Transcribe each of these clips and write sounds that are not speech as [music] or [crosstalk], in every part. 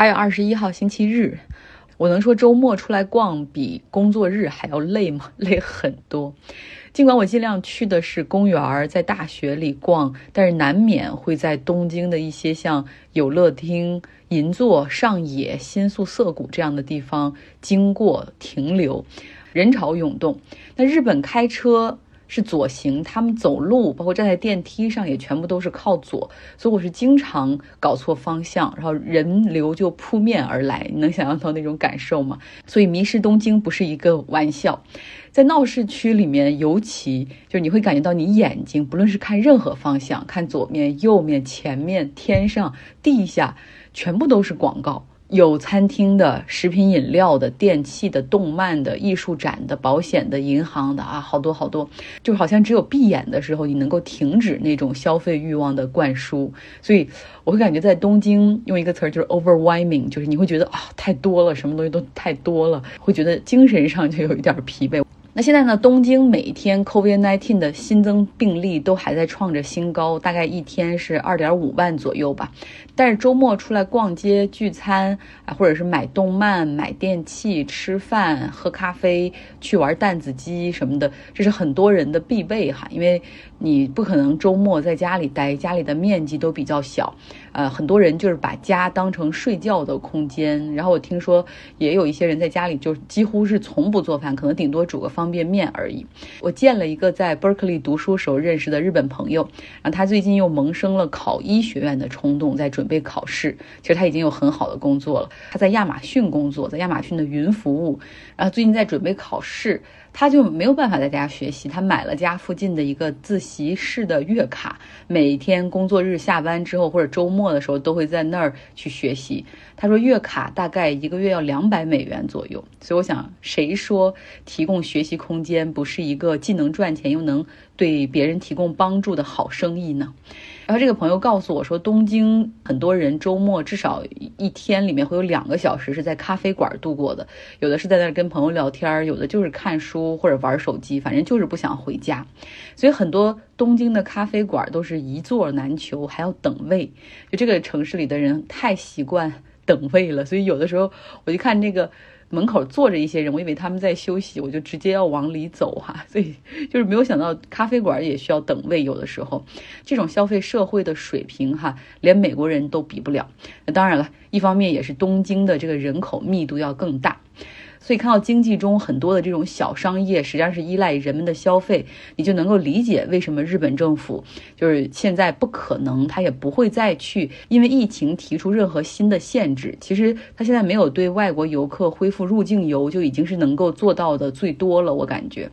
八月二十一号星期日，我能说周末出来逛比工作日还要累吗？[laughs] 累很多。尽管我尽量去的是公园，在大学里逛，但是难免会在东京的一些像有乐町、银座、上野、新宿涩谷这样的地方经过停留，人潮涌动。那日本开车。是左行，他们走路，包括站在电梯上，也全部都是靠左，所以我是经常搞错方向，然后人流就扑面而来，你能想象到那种感受吗？所以迷失东京不是一个玩笑，在闹市区里面，尤其就是你会感觉到你眼睛，不论是看任何方向，看左面、右面、前面、天上、地下，全部都是广告。有餐厅的、食品饮料的、电器的、动漫的、艺术展的、保险的、银行的啊，好多好多，就好像只有闭眼的时候，你能够停止那种消费欲望的灌输。所以我会感觉在东京用一个词儿就是 overwhelming，就是你会觉得啊太多了，什么东西都太多了，会觉得精神上就有一点疲惫。那现在呢？东京每一天 COVID-19 的新增病例都还在创着新高，大概一天是二点五万左右吧。但是周末出来逛街、聚餐啊，或者是买动漫、买电器、吃饭、喝咖啡、去玩弹子机什么的，这是很多人的必备哈。因为你不可能周末在家里待，家里的面积都比较小。呃，很多人就是把家当成睡觉的空间。然后我听说也有一些人在家里就几乎是从不做饭，可能顶多煮个方便面而已。我见了一个在 Berkeley 读书时候认识的日本朋友，然后他最近又萌生了考医学院的冲动，在准备考试。其实他已经有很好的工作了，他在亚马逊工作，在亚马逊的云服务，然后最近在准备考试。他就没有办法在家学习，他买了家附近的一个自习室的月卡，每天工作日下班之后或者周末的时候都会在那儿去学习。他说月卡大概一个月要两百美元左右，所以我想，谁说提供学习空间不是一个既能赚钱又能对别人提供帮助的好生意呢？然后这个朋友告诉我说，东京很多人周末至少一天里面会有两个小时是在咖啡馆度过的，有的是在那儿跟朋友聊天，有的就是看书或者玩手机，反正就是不想回家。所以很多东京的咖啡馆都是一座难求，还要等位。就这个城市里的人太习惯等位了，所以有的时候我就看那个。门口坐着一些人，我以为他们在休息，我就直接要往里走哈，所以就是没有想到咖啡馆也需要等位，有的时候这种消费社会的水平哈，连美国人都比不了。那当然了，一方面也是东京的这个人口密度要更大。所以看到经济中很多的这种小商业，实际上是依赖人们的消费，你就能够理解为什么日本政府就是现在不可能，他也不会再去因为疫情提出任何新的限制。其实他现在没有对外国游客恢复入境游，就已经是能够做到的最多了，我感觉。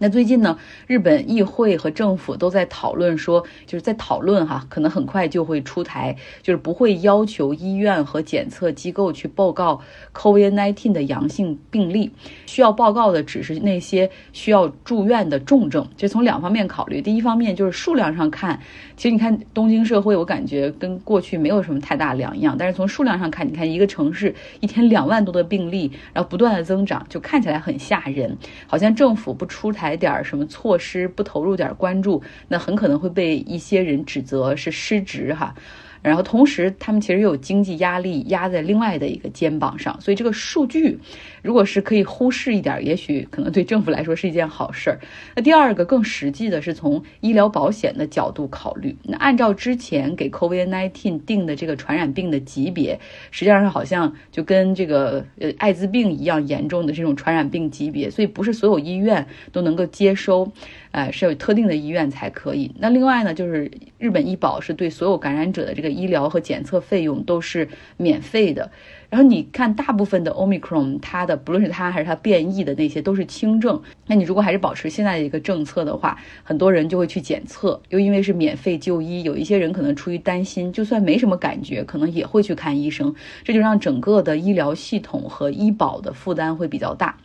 那最近呢，日本议会和政府都在讨论说，就是在讨论哈，可能很快就会出台，就是不会要求医院和检测机构去报告 COVID-19 的阳性病例，需要报告的只是那些需要住院的重症。就从两方面考虑，第一方面就是数量上看，其实你看东京社会，我感觉跟过去没有什么太大两样，但是从数量上看，你看一个城市一天两万多的病例，然后不断的增长，就看起来很吓人，好像政府不出台。来点儿什么措施，不投入点儿关注，那很可能会被一些人指责是失职哈。然后同时，他们其实又有经济压力压在另外的一个肩膀上，所以这个数据如果是可以忽视一点，也许可能对政府来说是一件好事儿。那第二个更实际的是从医疗保险的角度考虑，那按照之前给 COVID-19 定的这个传染病的级别，实际上是好像就跟这个呃艾滋病一样严重的这种传染病级别，所以不是所有医院都能够接收。呃，是有特定的医院才可以。那另外呢，就是日本医保是对所有感染者的这个医疗和检测费用都是免费的。然后你看，大部分的 Omicron，它的不论是它还是它变异的那些都是轻症。那你如果还是保持现在的一个政策的话，很多人就会去检测，又因为是免费就医，有一些人可能出于担心，就算没什么感觉，可能也会去看医生。这就让整个的医疗系统和医保的负担会比较大。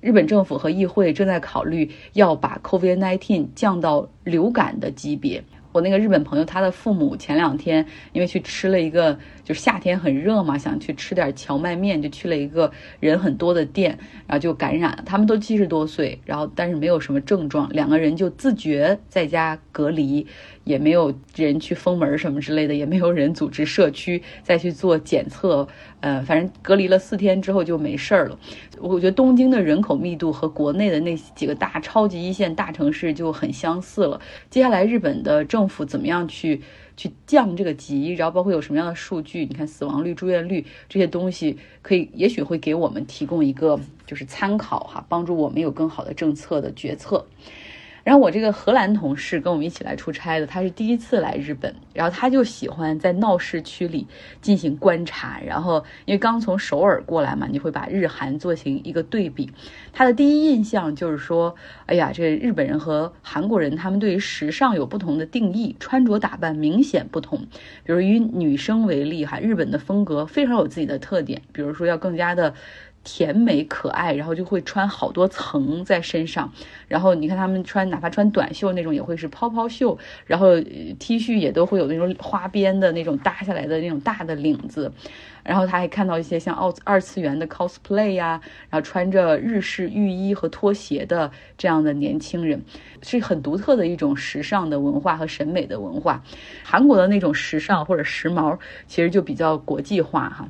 日本政府和议会正在考虑要把 COVID-19 降到流感的级别。我那个日本朋友，他的父母前两天因为去吃了一个，就是夏天很热嘛，想去吃点荞麦面，就去了一个人很多的店，然后就感染了。他们都七十多岁，然后但是没有什么症状，两个人就自觉在家隔离。也没有人去封门什么之类的，也没有人组织社区再去做检测，呃，反正隔离了四天之后就没事儿了。我觉得东京的人口密度和国内的那几个大超级一线大城市就很相似了。接下来日本的政府怎么样去去降这个级，然后包括有什么样的数据？你看死亡率、住院率这些东西，可以也许会给我们提供一个就是参考哈，帮助我们有更好的政策的决策。然后我这个荷兰同事跟我们一起来出差的，他是第一次来日本，然后他就喜欢在闹市区里进行观察。然后因为刚从首尔过来嘛，你会把日韩做成一个对比。他的第一印象就是说，哎呀，这日本人和韩国人他们对于时尚有不同的定义，穿着打扮明显不同。比如以女生为例哈，日本的风格非常有自己的特点，比如说要更加的。甜美可爱，然后就会穿好多层在身上，然后你看他们穿，哪怕穿短袖那种也会是泡泡袖，然后 T 恤也都会有那种花边的那种搭下来的那种大的领子，然后他还看到一些像二二次元的 cosplay 呀，然后穿着日式浴衣和拖鞋的这样的年轻人，是很独特的一种时尚的文化和审美的文化。韩国的那种时尚或者时髦，其实就比较国际化哈。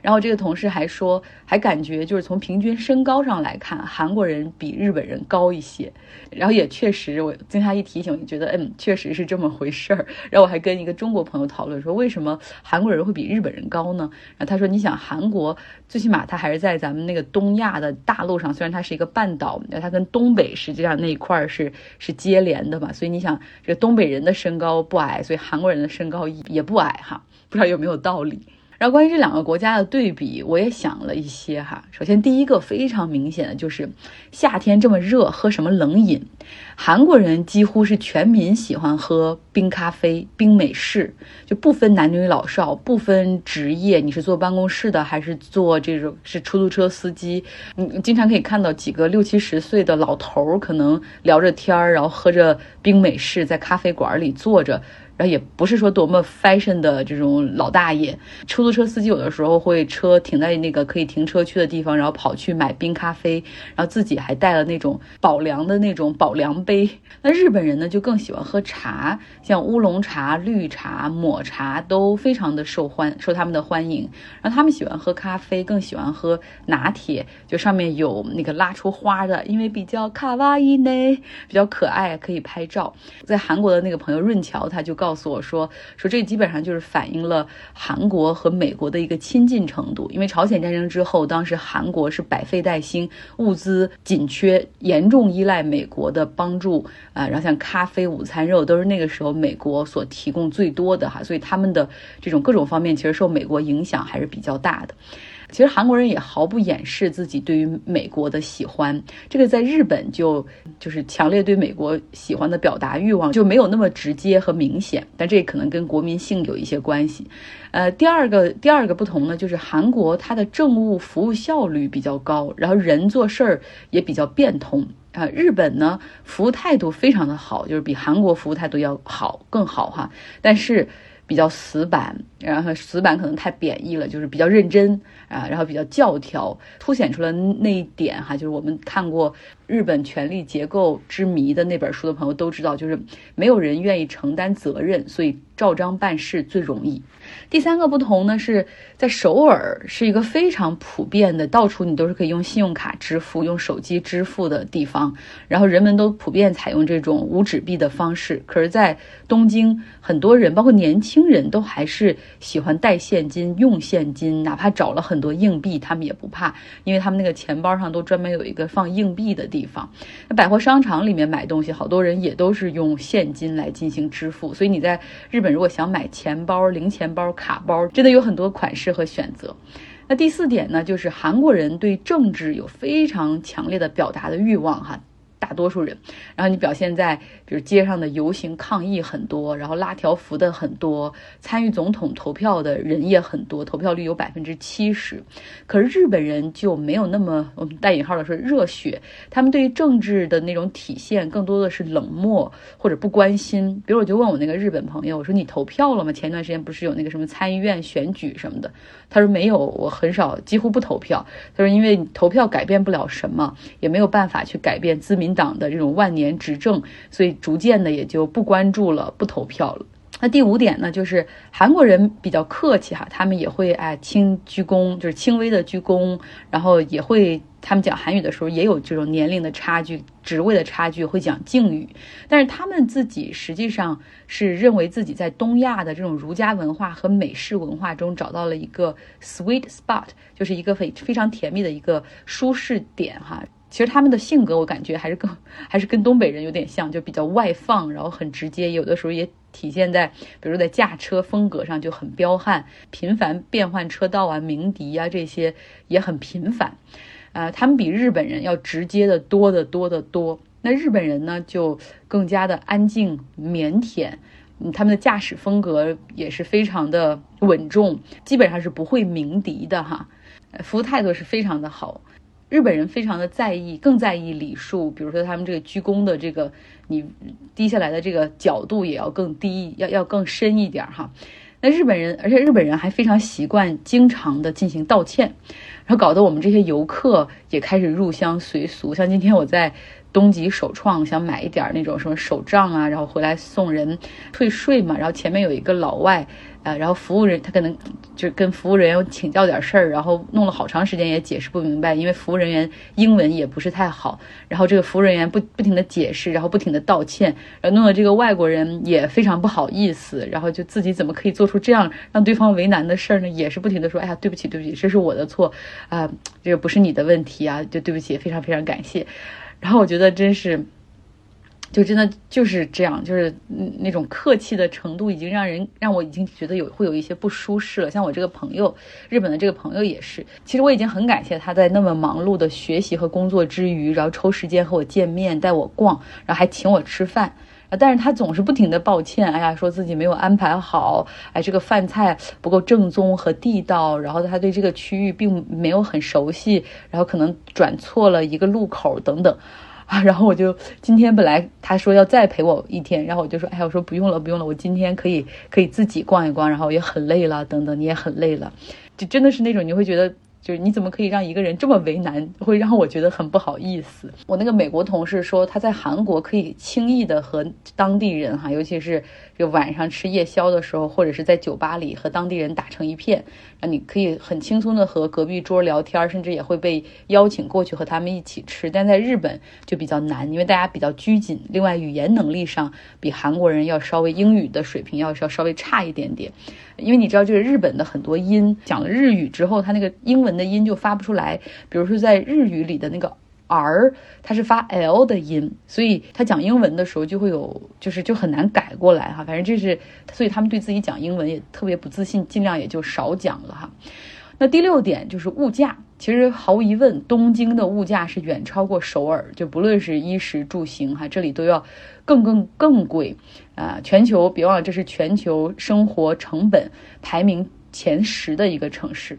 然后这个同事还说，还感觉就是从平均身高上来看，韩国人比日本人高一些。然后也确实，我经他一提醒，也觉得嗯，确实是这么回事儿。然后我还跟一个中国朋友讨论说，为什么韩国人会比日本人高呢？然后他说，你想韩国最起码它还是在咱们那个东亚的大陆上，虽然它是一个半岛，它跟东北实际上那一块儿是是接连的嘛，所以你想，这东北人的身高不矮，所以韩国人的身高也不矮哈，不知道有没有道理。然后关于这两个国家的对比，我也想了一些哈。首先，第一个非常明显的就是夏天这么热，喝什么冷饮？韩国人几乎是全民喜欢喝冰咖啡、冰美式，就不分男女老少，不分职业，你是坐办公室的还是坐这种是出租车司机，你经常可以看到几个六七十岁的老头儿，可能聊着天儿，然后喝着冰美式，在咖啡馆里坐着。然后也不是说多么 fashion 的这种老大爷，出租车司机有的时候会车停在那个可以停车区的地方，然后跑去买冰咖啡，然后自己还带了那种保凉的那种保凉杯。那日本人呢就更喜欢喝茶，像乌龙茶、绿茶、抹茶都非常的受欢受他们的欢迎。然后他们喜欢喝咖啡，更喜欢喝拿铁，就上面有那个拉出花的，因为比较卡哇伊呢，比较可爱，可以拍照。在韩国的那个朋友润桥他就告。告诉我说，说这基本上就是反映了韩国和美国的一个亲近程度。因为朝鲜战争之后，当时韩国是百废待兴，物资紧缺，严重依赖美国的帮助啊。然后像咖啡、午餐肉都是那个时候美国所提供最多的哈，所以他们的这种各种方面其实受美国影响还是比较大的。其实韩国人也毫不掩饰自己对于美国的喜欢，这个在日本就就是强烈对美国喜欢的表达欲望就没有那么直接和明显，但这可能跟国民性有一些关系。呃，第二个第二个不同呢，就是韩国它的政务服务效率比较高，然后人做事儿也比较变通啊。日本呢，服务态度非常的好，就是比韩国服务态度要好更好哈，但是比较死板。然后死板可能太贬义了，就是比较认真啊，然后比较教条，凸显出了那一点哈。就是我们看过日本权力结构之谜的那本书的朋友都知道，就是没有人愿意承担责任，所以照章办事最容易。第三个不同呢，是在首尔是一个非常普遍的，到处你都是可以用信用卡支付、用手机支付的地方，然后人们都普遍采用这种无纸币的方式。可是，在东京，很多人包括年轻人都还是。喜欢带现金、用现金，哪怕找了很多硬币，他们也不怕，因为他们那个钱包上都专门有一个放硬币的地地方。那百货商场里面买东西，好多人也都是用现金来进行支付。所以你在日本如果想买钱包、零钱包、卡包，真的有很多款式和选择。那第四点呢，就是韩国人对政治有非常强烈的表达的欲望，哈。大多数人，然后你表现在比如街上的游行抗议很多，然后拉条幅的很多，参与总统投票的人也很多，投票率有百分之七十。可是日本人就没有那么我们带引号的说热血，他们对于政治的那种体现更多的是冷漠或者不关心。比如我就问我那个日本朋友，我说你投票了吗？前段时间不是有那个什么参议院选举什么的？他说没有，我很少，几乎不投票。他说因为投票改变不了什么，也没有办法去改变自民。党的这种万年执政，所以逐渐的也就不关注了，不投票了。那第五点呢，就是韩国人比较客气哈，他们也会哎轻鞠躬，就是轻微的鞠躬，然后也会他们讲韩语的时候也有这种年龄的差距、职位的差距，会讲敬语。但是他们自己实际上是认为自己在东亚的这种儒家文化和美式文化中找到了一个 sweet spot，就是一个非非常甜蜜的一个舒适点哈。其实他们的性格我感觉还是更 [laughs] 还是跟东北人有点像，就比较外放，然后很直接，有的时候也。体现在，比如在驾车风格上就很彪悍，频繁变换车道啊，鸣笛啊这些也很频繁，啊，他们比日本人要直接的多得多得多。那日本人呢，就更加的安静腼腆，嗯，他们的驾驶风格也是非常的稳重，基本上是不会鸣笛的哈，服务态度是非常的好。日本人非常的在意，更在意礼数，比如说他们这个鞠躬的这个，你低下来的这个角度也要更低，要要更深一点哈。那日本人，而且日本人还非常习惯经常的进行道歉，然后搞得我们这些游客也开始入乡随俗。像今天我在东极首创想买一点那种什么手杖啊，然后回来送人退税嘛，然后前面有一个老外。然后服务人他可能就跟服务人员请教点事儿，然后弄了好长时间也解释不明白，因为服务人员英文也不是太好。然后这个服务人员不不停的解释，然后不停的道歉，然后弄得这个外国人也非常不好意思。然后就自己怎么可以做出这样让对方为难的事儿呢？也是不停的说，哎呀，对不起，对不起，这是我的错啊，这个不是你的问题啊，就对不起，非常非常感谢。然后我觉得真是。就真的就是这样，就是那种客气的程度，已经让人让我已经觉得有会有一些不舒适了。像我这个朋友，日本的这个朋友也是。其实我已经很感谢他在那么忙碌的学习和工作之余，然后抽时间和我见面，带我逛，然后还请我吃饭。啊，但是他总是不停的抱歉，哎呀，说自己没有安排好，哎，这个饭菜不够正宗和地道，然后他对这个区域并没有很熟悉，然后可能转错了一个路口等等。啊，[laughs] 然后我就今天本来他说要再陪我一天，然后我就说，哎，我说不用了，不用了，我今天可以可以自己逛一逛，然后也很累了，等等，你也很累了，就真的是那种你会觉得。就是你怎么可以让一个人这么为难，会让我觉得很不好意思。我那个美国同事说，他在韩国可以轻易的和当地人哈，尤其是就晚上吃夜宵的时候，或者是在酒吧里和当地人打成一片，啊，你可以很轻松的和隔壁桌聊天，甚至也会被邀请过去和他们一起吃。但在日本就比较难，因为大家比较拘谨，另外语言能力上比韩国人要稍微英语的水平要要稍微差一点点。因为你知道，就是日本的很多音讲了日语之后，它那个英文的音就发不出来。比如说，在日语里的那个 r，它是发 l 的音，所以他讲英文的时候就会有，就是就很难改过来哈。反正这是，所以他们对自己讲英文也特别不自信，尽量也就少讲了哈。那第六点就是物价，其实毫无疑问，东京的物价是远超过首尔，就不论是衣食住行哈，这里都要更更更贵。啊，全球别忘了，这是全球生活成本排名前十的一个城市。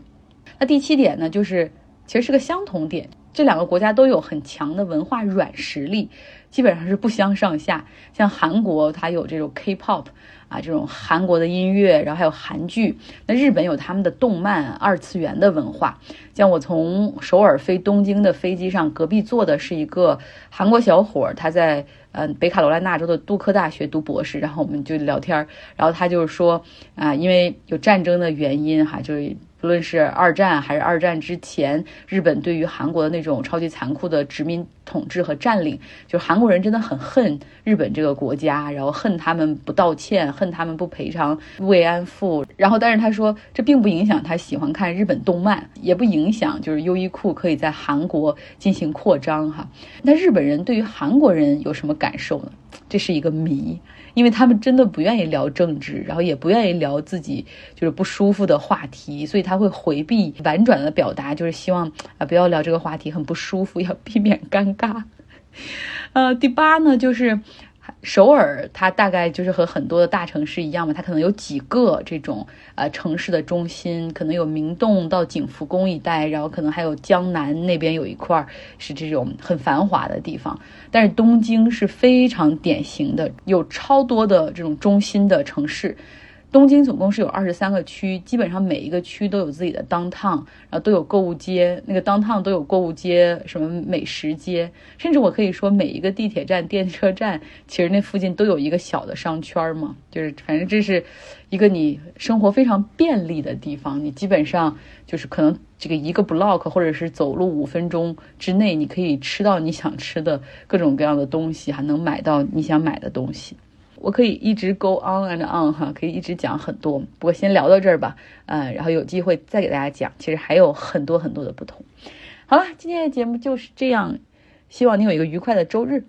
那第七点呢，就是其实是个相同点，这两个国家都有很强的文化软实力，基本上是不相上下。像韩国，它有这种 K-pop 啊，这种韩国的音乐，然后还有韩剧。那日本有他们的动漫、二次元的文化。像我从首尔飞东京的飞机上，隔壁坐的是一个韩国小伙，他在。嗯，北卡罗来纳州的杜克大学读博士，然后我们就聊天然后他就是说啊，因为有战争的原因哈，就是不论是二战还是二战之前，日本对于韩国的那种超级残酷的殖民统治和占领，就是韩国人真的很恨日本这个国家，然后恨他们不道歉，恨他们不赔偿慰安妇，然后但是他说这并不影响他喜欢看日本动漫，也不影响就是优衣库可以在韩国进行扩张哈。那日本人对于韩国人有什么？感受呢？这是一个谜，因为他们真的不愿意聊政治，然后也不愿意聊自己就是不舒服的话题，所以他会回避，婉转的表达，就是希望啊不要聊这个话题，很不舒服，要避免尴尬。呃，第八呢，就是。首尔，它大概就是和很多的大城市一样嘛，它可能有几个这种呃城市的中心，可能有明洞到景福宫一带，然后可能还有江南那边有一块是这种很繁华的地方。但是东京是非常典型的，有超多的这种中心的城市，东京总共是有二十三个区，基本上每一个区都有自己的 downtown，然后都有购物街，那个 downtown 都有购物街，什么美食街，甚至我可以说每一个地铁站、电车站，其实那附近都有一个小的商圈嘛，就是反正这是一个你生活非常便利的地方，你基本上就是可能这个一个 block 或者是走路五分钟之内，你可以吃到你想吃的各种各样的东西，还能买到你想买的东西。我可以一直 go on and on 哈，可以一直讲很多。不过先聊到这儿吧，呃，然后有机会再给大家讲。其实还有很多很多的不同。好了，今天的节目就是这样，希望你有一个愉快的周日。